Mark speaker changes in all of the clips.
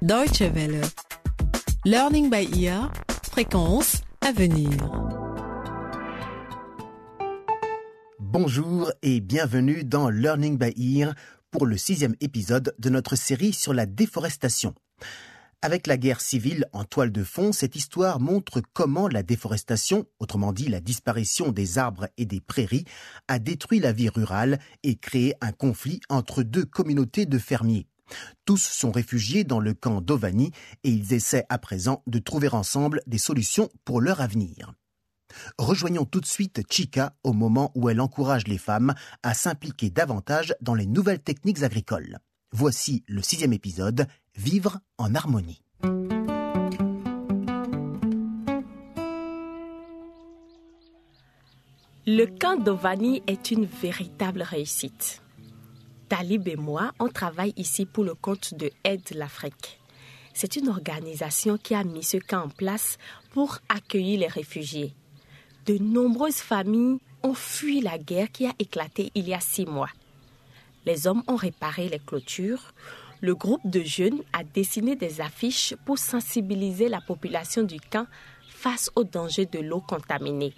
Speaker 1: Deutsche Welle. Learning by ear. Fréquence à venir.
Speaker 2: Bonjour et bienvenue dans Learning by Ear pour le sixième épisode de notre série sur la déforestation. Avec la guerre civile en toile de fond, cette histoire montre comment la déforestation, autrement dit la disparition des arbres et des prairies, a détruit la vie rurale et créé un conflit entre deux communautés de fermiers. Tous sont réfugiés dans le camp d'Ovani et ils essaient à présent de trouver ensemble des solutions pour leur avenir. Rejoignons tout de suite Chica au moment où elle encourage les femmes à s'impliquer davantage dans les nouvelles techniques agricoles. Voici le sixième épisode, Vivre en harmonie.
Speaker 3: Le camp d'Ovani est une véritable réussite. Talib et moi, on travaille ici pour le compte de Aide l'Afrique. C'est une organisation qui a mis ce camp en place pour accueillir les réfugiés. De nombreuses familles ont fui la guerre qui a éclaté il y a six mois. Les hommes ont réparé les clôtures. Le groupe de jeunes a dessiné des affiches pour sensibiliser la population du camp face au danger de l'eau contaminée.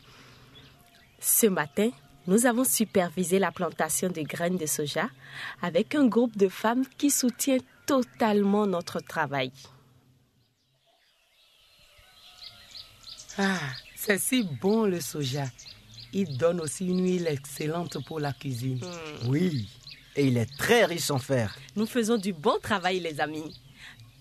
Speaker 3: Ce matin, nous avons supervisé la plantation de graines de soja avec un groupe de femmes qui soutient totalement notre travail.
Speaker 4: Ah, c'est si bon le soja. Il donne aussi une huile excellente pour la cuisine.
Speaker 5: Oui, et il est très riche en fer.
Speaker 3: Nous faisons du bon travail, les amis.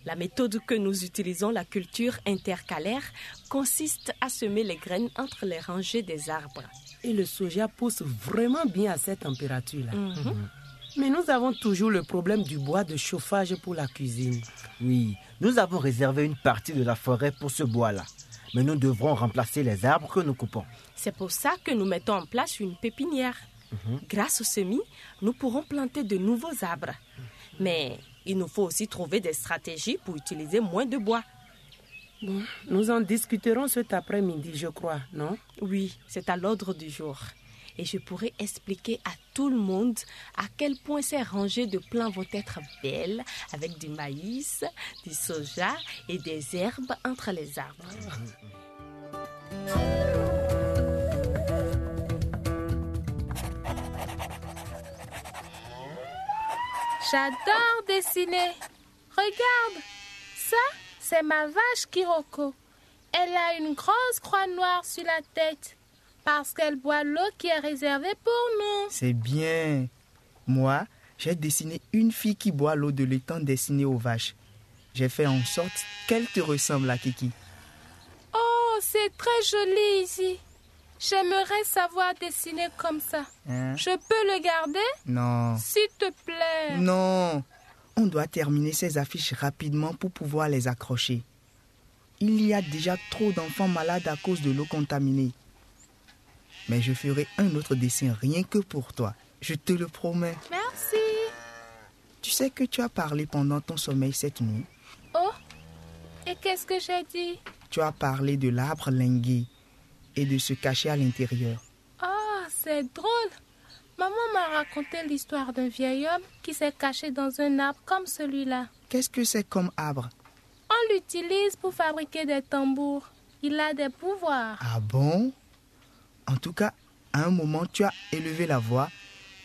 Speaker 3: La méthode que nous utilisons, la culture intercalaire, consiste à semer les graines entre les rangées des arbres.
Speaker 4: Et le soja pousse vraiment bien à cette température-là. Mais nous avons toujours le problème du bois de chauffage pour la cuisine.
Speaker 5: Oui, nous avons réservé une partie de la forêt pour ce bois-là. Mais nous devrons remplacer les arbres que nous coupons.
Speaker 3: C'est pour ça que nous mettons en place une pépinière. Grâce au semis, nous pourrons planter de nouveaux arbres. Mais il nous faut aussi trouver des stratégies pour utiliser moins de bois.
Speaker 4: Bon, nous en discuterons cet après-midi, je crois, non?
Speaker 3: Oui, c'est à l'ordre du jour. Et je pourrai expliquer à tout le monde à quel point ces rangées de plants vont être belles avec du maïs, du soja et des herbes entre les arbres.
Speaker 6: J'adore dessiner. Regarde, ça, c'est ma vache Kiroko. Elle a une grosse croix noire sur la tête parce qu'elle boit l'eau qui est réservée pour nous.
Speaker 7: C'est bien. Moi, j'ai dessiné une fille qui boit l'eau de l'étang destinée aux vaches. J'ai fait en sorte qu'elle te ressemble à Kiki.
Speaker 6: Oh, c'est très joli ici. J'aimerais savoir dessiner comme ça.
Speaker 7: Hein?
Speaker 6: Je peux le garder?
Speaker 7: Non.
Speaker 6: S'il te plaît.
Speaker 7: Non. On doit terminer ces affiches rapidement pour pouvoir les accrocher. Il y a déjà trop d'enfants malades à cause de l'eau contaminée. Mais je ferai un autre dessin rien que pour toi. Je te le promets.
Speaker 6: Merci.
Speaker 7: Tu sais que tu as parlé pendant ton sommeil cette nuit.
Speaker 6: Oh, et qu'est-ce que j'ai dit?
Speaker 7: Tu as parlé de l'arbre lingué et de se cacher à l'intérieur.
Speaker 6: Oh, c'est drôle. Maman m'a raconté l'histoire d'un vieil homme qui s'est caché dans un arbre comme celui-là.
Speaker 7: Qu'est-ce que c'est comme arbre?
Speaker 6: On l'utilise pour fabriquer des tambours. Il a des pouvoirs.
Speaker 7: Ah bon? En tout cas, à un moment, tu as élevé la voix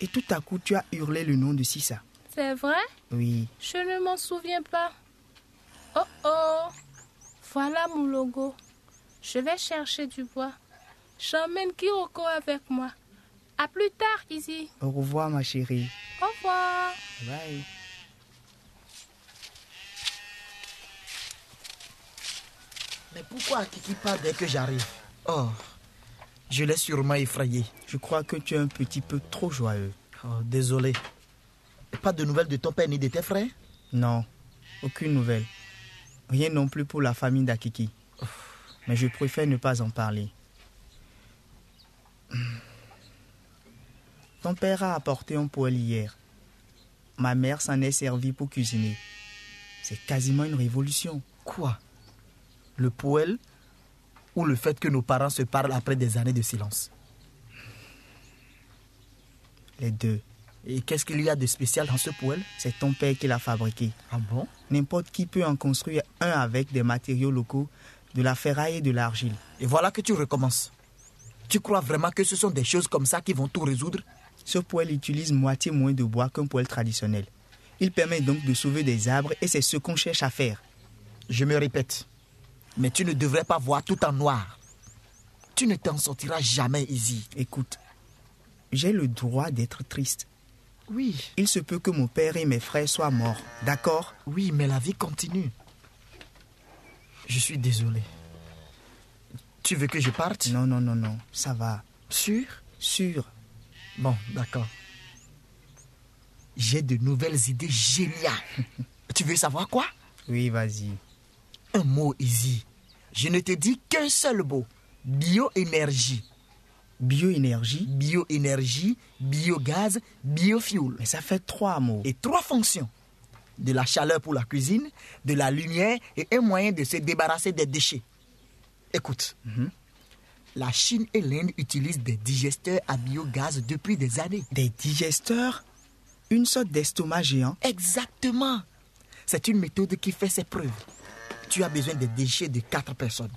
Speaker 7: et tout à coup, tu as hurlé le nom de Sissa.
Speaker 6: C'est vrai?
Speaker 7: Oui.
Speaker 6: Je ne m'en souviens pas. Oh oh Voilà mon logo. Je vais chercher du bois. J'emmène Kiroko avec moi. À plus tard, Izzy.
Speaker 7: Au revoir, ma chérie.
Speaker 6: Au revoir.
Speaker 7: Bye.
Speaker 5: Mais pourquoi Kiki part dès que j'arrive? Oh, je l'ai sûrement effrayé.
Speaker 7: Je crois que tu es un petit peu trop joyeux.
Speaker 5: Oh, désolé. Pas de nouvelles de ton père ni de tes frères?
Speaker 7: Non, aucune nouvelle. Rien non plus pour la famille d'Akiki. Mais je préfère ne pas en parler. Ton père a apporté un poêle hier. Ma mère s'en est servie pour cuisiner. C'est quasiment une révolution.
Speaker 5: Quoi? Le poêle ou le fait que nos parents se parlent après des années de silence?
Speaker 7: Les deux.
Speaker 8: Et qu'est-ce qu'il y a de spécial dans ce poêle?
Speaker 7: C'est ton père qui l'a fabriqué.
Speaker 8: Ah bon?
Speaker 7: N'importe qui peut en construire un avec des matériaux locaux, de la ferraille et de l'argile.
Speaker 8: Et voilà que tu recommences. Tu crois vraiment que ce sont des choses comme ça qui vont tout résoudre?
Speaker 7: Ce poêle utilise moitié moins de bois qu'un poêle traditionnel. Il permet donc de sauver des arbres et c'est ce qu'on cherche à faire.
Speaker 8: Je me répète, mais tu ne devrais pas voir tout en noir. Tu ne t'en sortiras jamais, Izzy.
Speaker 7: Écoute, j'ai le droit d'être triste.
Speaker 8: Oui.
Speaker 7: Il se peut que mon père et mes frères soient morts, d'accord?
Speaker 8: Oui, mais la vie continue. Je suis désolé. Tu veux que je parte?
Speaker 7: Non, non, non, non, ça va.
Speaker 8: Sûr?
Speaker 7: Sûr.
Speaker 8: Bon, d'accord. J'ai de nouvelles idées géniales. tu veux savoir quoi?
Speaker 7: Oui, vas-y.
Speaker 8: Un mot, Izzy. Je ne te dis qu'un seul mot. Bioénergie.
Speaker 7: Bioénergie?
Speaker 8: Bioénergie, biogaz, biofuel.
Speaker 7: Mais ça fait trois mots.
Speaker 8: Et trois fonctions. De la chaleur pour la cuisine, de la lumière et un moyen de se débarrasser des déchets. Écoute, la Chine et l'Inde utilisent des digesteurs à biogaz depuis des années.
Speaker 7: Des digesteurs? Une sorte d'estomac géant
Speaker 8: Exactement. C'est une méthode qui fait ses preuves. Tu as besoin des déchets de quatre personnes,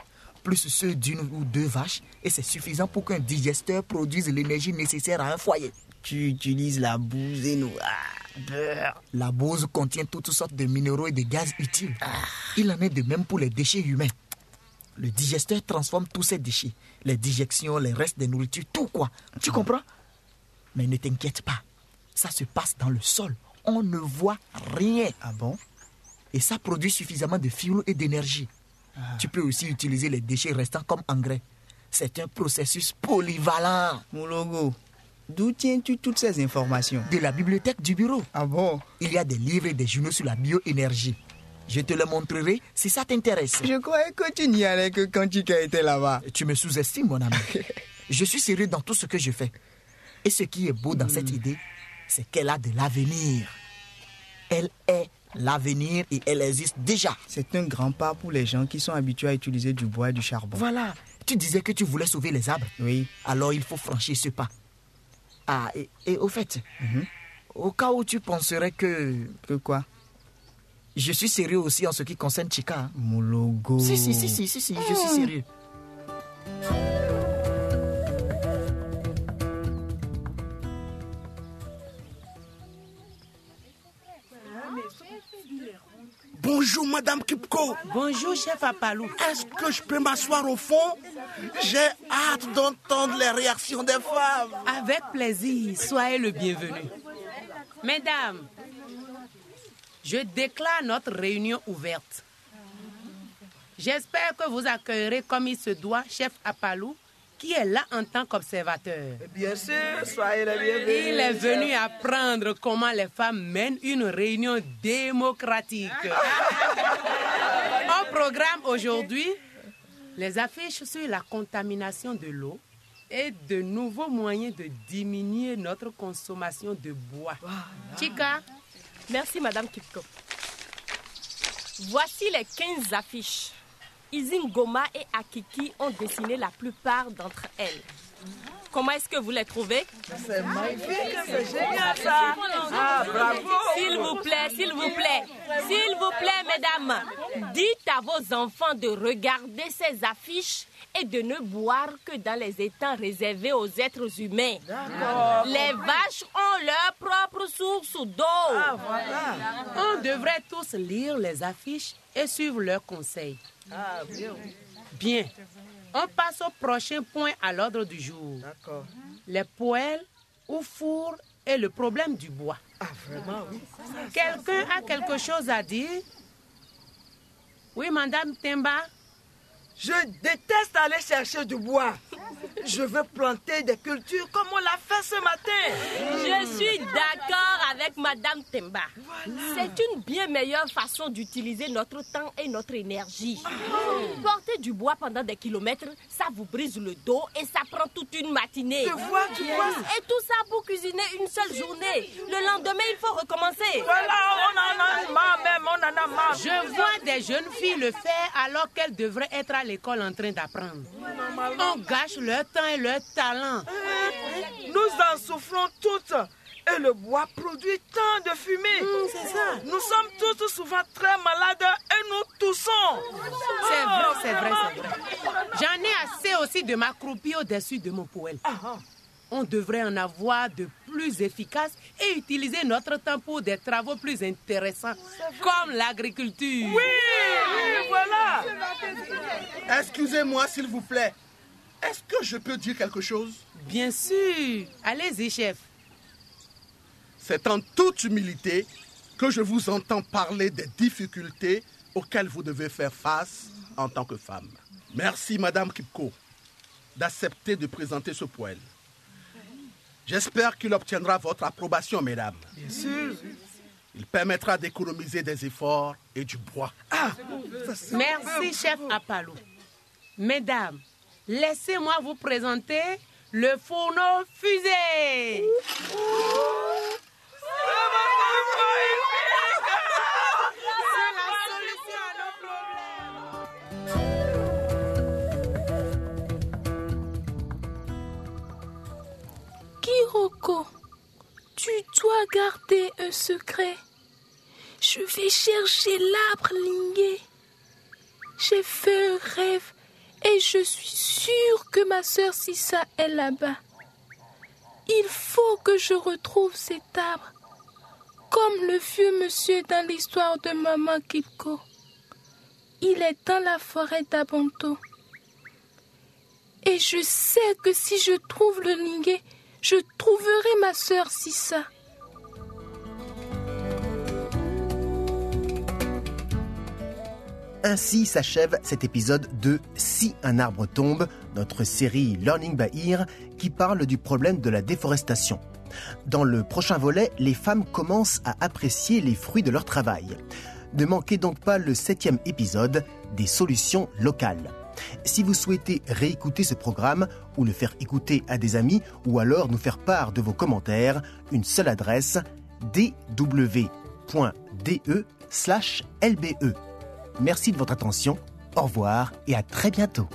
Speaker 8: plus ceux d'une ou deux vaches, et c'est suffisant pour qu'un digesteur produise l'énergie nécessaire à un foyer.
Speaker 7: Tu utilises la bouse et nous... Ah.
Speaker 8: La bouse contient toutes sortes de minéraux et de gaz utiles. Il en est de même pour les déchets humains. Le digesteur transforme tous ces déchets, les dijections, les restes de nourriture, tout quoi. Tu comprends? Mais ne t'inquiète pas, ça se passe dans le sol. On ne voit rien.
Speaker 7: Ah bon?
Speaker 8: Et ça produit suffisamment de fuel et d'énergie. Tu peux aussi utiliser les déchets restants comme engrais. C'est un processus polyvalent.
Speaker 7: Mon logo, d'où tiens-tu toutes ces informations?
Speaker 8: De la bibliothèque du bureau.
Speaker 7: Ah bon?
Speaker 8: Il y a des livres et des journaux sur la bioénergie. Je te le montrerai si ça t'intéresse.
Speaker 7: Je croyais que tu n'y allais que quand tu étais là-bas.
Speaker 8: Tu me sous-estimes, mon ami. je suis sérieux dans tout ce que je fais. Et ce qui est beau dans cette idée, c'est qu'elle a de l'avenir. Elle est l'avenir et elle existe déjà.
Speaker 7: C'est un grand pas pour les gens qui sont habitués à utiliser du bois et du charbon.
Speaker 8: Voilà. Tu disais que tu voulais sauver les arbres.
Speaker 7: Oui.
Speaker 8: Alors il faut franchir ce pas. Ah, et, et au fait, au cas où tu penserais que
Speaker 7: Que quoi?
Speaker 8: Je suis sérieux aussi en ce qui concerne Chica. hein.
Speaker 7: Mon logo.
Speaker 8: Si, si, si, si, si, si, je suis sérieux.
Speaker 9: Bonjour, Madame Kipko.
Speaker 4: Bonjour, chef Apalou.
Speaker 9: Est-ce que je peux m'asseoir au fond? J'ai hâte d'entendre les réactions des femmes.
Speaker 4: Avec plaisir, soyez le bienvenu. Mesdames, je déclare notre réunion ouverte. J'espère que vous accueillerez comme il se doit chef Apalou, qui est là en tant qu'observateur.
Speaker 9: Bien sûr, soyez les bienvenus.
Speaker 4: Il est venu apprendre comment les femmes mènent une réunion démocratique. Au programme aujourd'hui, les affiches sur la contamination de l'eau et de nouveaux moyens de diminuer notre consommation de bois. Chica,
Speaker 3: Merci, Madame Kipko. Voici les 15 affiches. Izingoma et Akiki ont dessiné la plupart d'entre elles. Comment est-ce que vous les trouvez?
Speaker 9: C'est magnifique, c'est génial ça. Ah, bravo.
Speaker 3: S'il vous plaît, s'il vous plaît, s'il vous plaît, mesdames, dites à vos enfants de regarder ces affiches et de ne boire que dans les étangs réservés aux êtres humains. Les vaches ont leur propre source d'eau.
Speaker 4: on devrait tous lire les affiches et suivre leurs conseils.
Speaker 9: Ah, bien.
Speaker 4: Bien. On passe au prochain point à l'ordre du jour.
Speaker 9: D'accord.
Speaker 4: Les poêles ou fours et le problème du bois.
Speaker 9: Ah, vraiment, oui.
Speaker 4: Quelqu'un a quelque chose à dire? Oui, Madame Temba
Speaker 9: Je déteste aller chercher du bois. Je veux planter des cultures comme on l'a fait ce matin.
Speaker 3: Je suis d'accord avec Madame Temba. C'est une bien meilleure façon d'utiliser notre temps et notre énergie. Porter du bois pendant des kilomètres, ça vous brise le dos et ça prend toute une matinée.
Speaker 9: Tu vois, tu vois.
Speaker 3: Et tout ça pour cuisiner une seule journée. Le lendemain, il faut recommencer.
Speaker 9: Voilà, on en a marre même, on en a marre.
Speaker 4: Je vois des jeunes filles le faire alors qu'elles devraient être à l'école en train d'apprendre. On gâche leur temps et leur talent.
Speaker 9: Nous en souffrons toutes. Et le bois produit tant de fumée.
Speaker 4: Mmh, c'est ça.
Speaker 9: Nous sommes tous souvent très malades et nous toussons.
Speaker 4: C'est vrai, c'est vrai, c'est vrai. J'en ai assez aussi de m'accroupir au-dessus de mon poêle.
Speaker 9: Ah,
Speaker 4: On devrait en avoir de plus efficaces et utiliser notre temps pour des travaux plus intéressants, comme l'agriculture.
Speaker 9: Oui, oui, voilà.
Speaker 10: Excusez-moi, s'il vous plaît. Est-ce que je peux dire quelque chose?
Speaker 4: Bien sûr. Allez-y, chef.
Speaker 10: C'est en toute humilité que je vous entends parler des difficultés auxquelles vous devez faire face en tant que femme. Merci, Madame Kipko, d'accepter de présenter ce poêle. J'espère qu'il obtiendra votre approbation, mesdames.
Speaker 9: Bien sûr.
Speaker 10: Il permettra d'économiser des efforts et du bois.
Speaker 4: Merci, chef Apalou. Mesdames, laissez-moi vous présenter le fourneau fusée.
Speaker 6: Kiroko, tu dois garder un secret. Vais chercher l'arbre lingué. J'ai fait un rêve et je suis sûre que ma sœur Sissa est là-bas. Il faut que je retrouve cet arbre, comme le vieux monsieur dans l'histoire de Maman Kipko. Il est dans la forêt d'Abanto. Et je sais que si je trouve le lingué, je trouverai ma sœur Sissa.
Speaker 2: Ainsi s'achève cet épisode de Si un arbre tombe, notre série Learning by Ear qui parle du problème de la déforestation. Dans le prochain volet, les femmes commencent à apprécier les fruits de leur travail. Ne manquez donc pas le septième épisode des solutions locales. Si vous souhaitez réécouter ce programme ou le faire écouter à des amis ou alors nous faire part de vos commentaires, une seule adresse dw.de/lbe. Merci de votre attention, au revoir et à très bientôt.